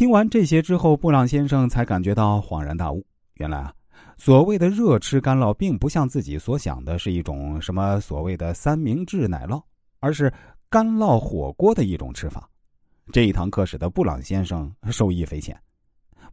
听完这些之后，布朗先生才感觉到恍然大悟。原来啊，所谓的热吃干酪，并不像自己所想的是一种什么所谓的三明治奶酪，而是干酪火锅的一种吃法。这一堂课使得布朗先生受益匪浅，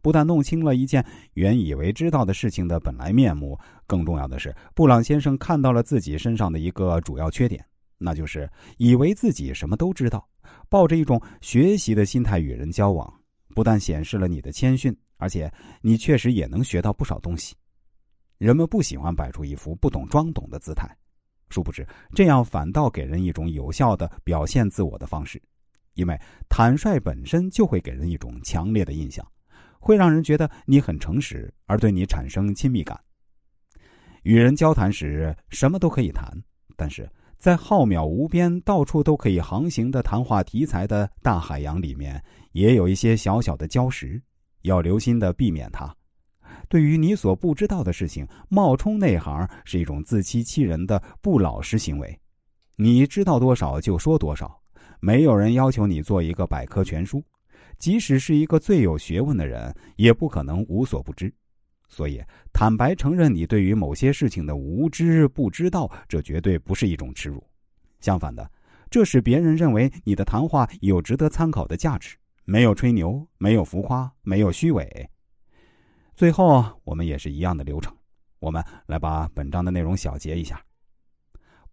不但弄清了一件原以为知道的事情的本来面目，更重要的是，布朗先生看到了自己身上的一个主要缺点，那就是以为自己什么都知道，抱着一种学习的心态与人交往。不但显示了你的谦逊，而且你确实也能学到不少东西。人们不喜欢摆出一副不懂装懂的姿态，殊不知这样反倒给人一种有效的表现自我的方式，因为坦率本身就会给人一种强烈的印象，会让人觉得你很诚实，而对你产生亲密感。与人交谈时，什么都可以谈，但是。在浩渺无边、到处都可以航行的谈话题材的大海洋里面，也有一些小小的礁石，要留心的避免它。对于你所不知道的事情，冒充内行是一种自欺欺人的不老实行为。你知道多少就说多少，没有人要求你做一个百科全书，即使是一个最有学问的人，也不可能无所不知。所以，坦白承认你对于某些事情的无知、不知道，这绝对不是一种耻辱。相反的，这使别人认为你的谈话有值得参考的价值，没有吹牛，没有浮夸，没有虚伪。最后，我们也是一样的流程。我们来把本章的内容小结一下：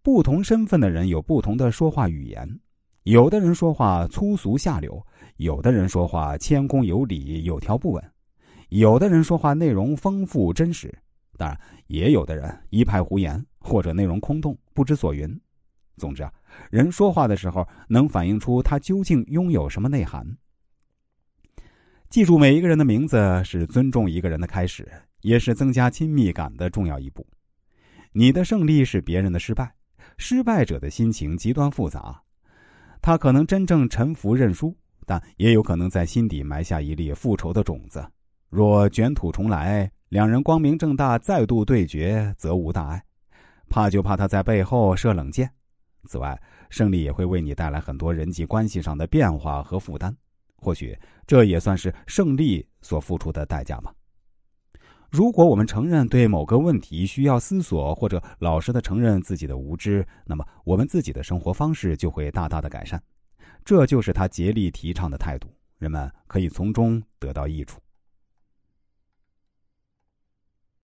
不同身份的人有不同的说话语言，有的人说话粗俗下流，有的人说话谦恭有礼，有条不紊。有的人说话内容丰富真实，当然也有的人一派胡言或者内容空洞不知所云。总之啊，人说话的时候能反映出他究竟拥有什么内涵。记住每一个人的名字是尊重一个人的开始，也是增加亲密感的重要一步。你的胜利是别人的失败，失败者的心情极端复杂，他可能真正臣服认输，但也有可能在心底埋下一粒复仇的种子。若卷土重来，两人光明正大再度对决，则无大碍。怕就怕他在背后射冷箭。此外，胜利也会为你带来很多人际关系上的变化和负担。或许这也算是胜利所付出的代价吧。如果我们承认对某个问题需要思索，或者老实的承认自己的无知，那么我们自己的生活方式就会大大的改善。这就是他竭力提倡的态度，人们可以从中得到益处。